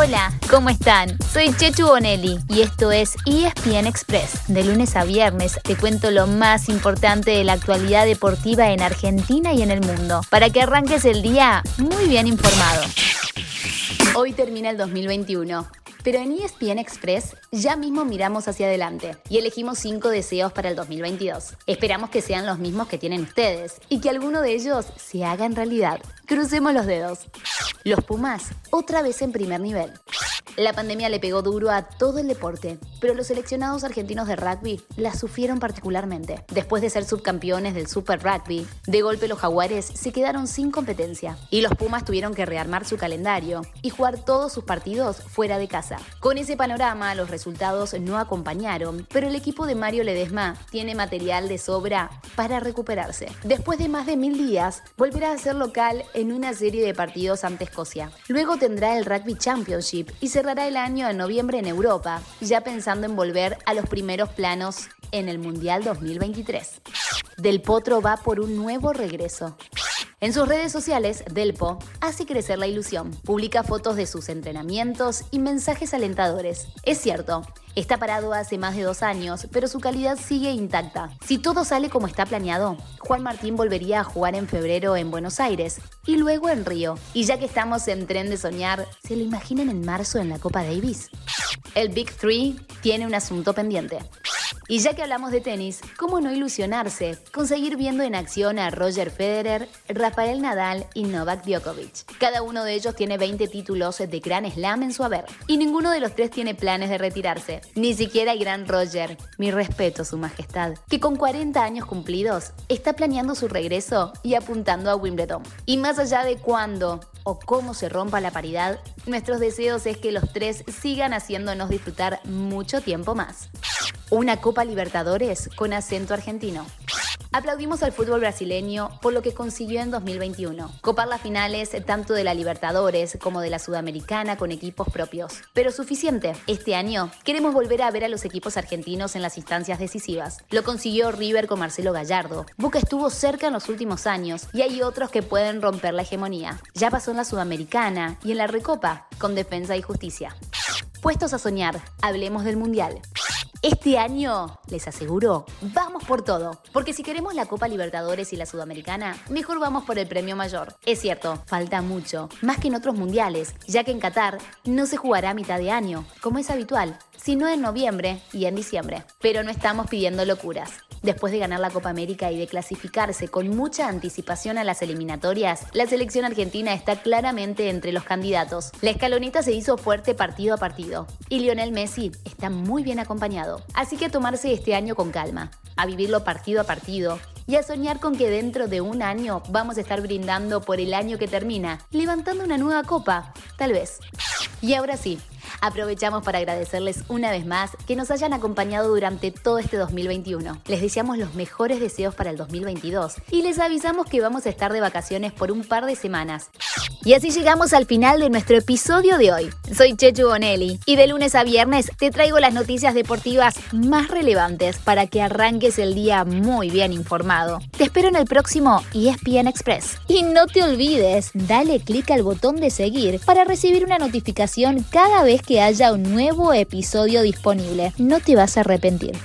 Hola, ¿cómo están? Soy Chechu Bonelli y esto es ESPN Express. De lunes a viernes te cuento lo más importante de la actualidad deportiva en Argentina y en el mundo, para que arranques el día muy bien informado. Hoy termina el 2021. Pero en ESPN Express ya mismo miramos hacia adelante y elegimos cinco deseos para el 2022. Esperamos que sean los mismos que tienen ustedes y que alguno de ellos se haga en realidad. Crucemos los dedos. Los Pumas, otra vez en primer nivel. La pandemia le pegó duro a todo el deporte, pero los seleccionados argentinos de rugby la sufrieron particularmente. Después de ser subcampeones del Super Rugby, de golpe los jaguares se quedaron sin competencia y los Pumas tuvieron que rearmar su calendario y jugar todos sus partidos fuera de casa. Con ese panorama, los resultados no acompañaron, pero el equipo de Mario Ledesma tiene material de sobra para recuperarse. Después de más de mil días, volverá a ser local en una serie de partidos ante Escocia. Luego tendrá el Rugby Championship y se el año en noviembre en Europa, ya pensando en volver a los primeros planos en el Mundial 2023. Del Potro va por un nuevo regreso. En sus redes sociales, Delpo hace crecer la ilusión, publica fotos de sus entrenamientos y mensajes alentadores. Es cierto, está parado hace más de dos años, pero su calidad sigue intacta. Si todo sale como está planeado, Juan Martín volvería a jugar en febrero en Buenos Aires y luego en Río. Y ya que estamos en tren de soñar, ¿se lo imaginan en marzo en la Copa Davis? El Big Three tiene un asunto pendiente. Y ya que hablamos de tenis, ¿cómo no ilusionarse con seguir viendo en acción a Roger Federer, Rafael Nadal y Novak Djokovic? Cada uno de ellos tiene 20 títulos de Grand Slam en su haber y ninguno de los tres tiene planes de retirarse, ni siquiera el gran Roger, mi respeto su majestad, que con 40 años cumplidos está planeando su regreso y apuntando a Wimbledon. Y más allá de cuándo o cómo se rompa la paridad, nuestros deseos es que los tres sigan haciéndonos disfrutar mucho tiempo más. Una Copa Libertadores con acento argentino. Aplaudimos al fútbol brasileño por lo que consiguió en 2021, copar las finales tanto de la Libertadores como de la Sudamericana con equipos propios. Pero suficiente, este año queremos volver a ver a los equipos argentinos en las instancias decisivas. Lo consiguió River con Marcelo Gallardo. Boca estuvo cerca en los últimos años y hay otros que pueden romper la hegemonía. Ya pasó en la Sudamericana y en la Recopa con Defensa y Justicia. Puestos a soñar, hablemos del Mundial. Este año, les aseguro, vamos por todo. Porque si queremos la Copa Libertadores y la Sudamericana, mejor vamos por el premio mayor. Es cierto, falta mucho, más que en otros mundiales, ya que en Qatar no se jugará a mitad de año, como es habitual, sino en noviembre y en diciembre. Pero no estamos pidiendo locuras. Después de ganar la Copa América y de clasificarse con mucha anticipación a las eliminatorias, la selección argentina está claramente entre los candidatos. La escaloneta se hizo fuerte partido a partido y Lionel Messi está muy bien acompañado. Así que a tomarse este año con calma, a vivirlo partido a partido y a soñar con que dentro de un año vamos a estar brindando por el año que termina, levantando una nueva copa, tal vez. Y ahora sí, Aprovechamos para agradecerles una vez más que nos hayan acompañado durante todo este 2021. Les deseamos los mejores deseos para el 2022 y les avisamos que vamos a estar de vacaciones por un par de semanas. Y así llegamos al final de nuestro episodio de hoy. Soy Chechu Bonelli y de lunes a viernes te traigo las noticias deportivas más relevantes para que arranques el día muy bien informado. Te espero en el próximo ESPN Express. Y no te olvides, dale clic al botón de seguir para recibir una notificación cada que haya un nuevo episodio disponible. No te vas a arrepentir.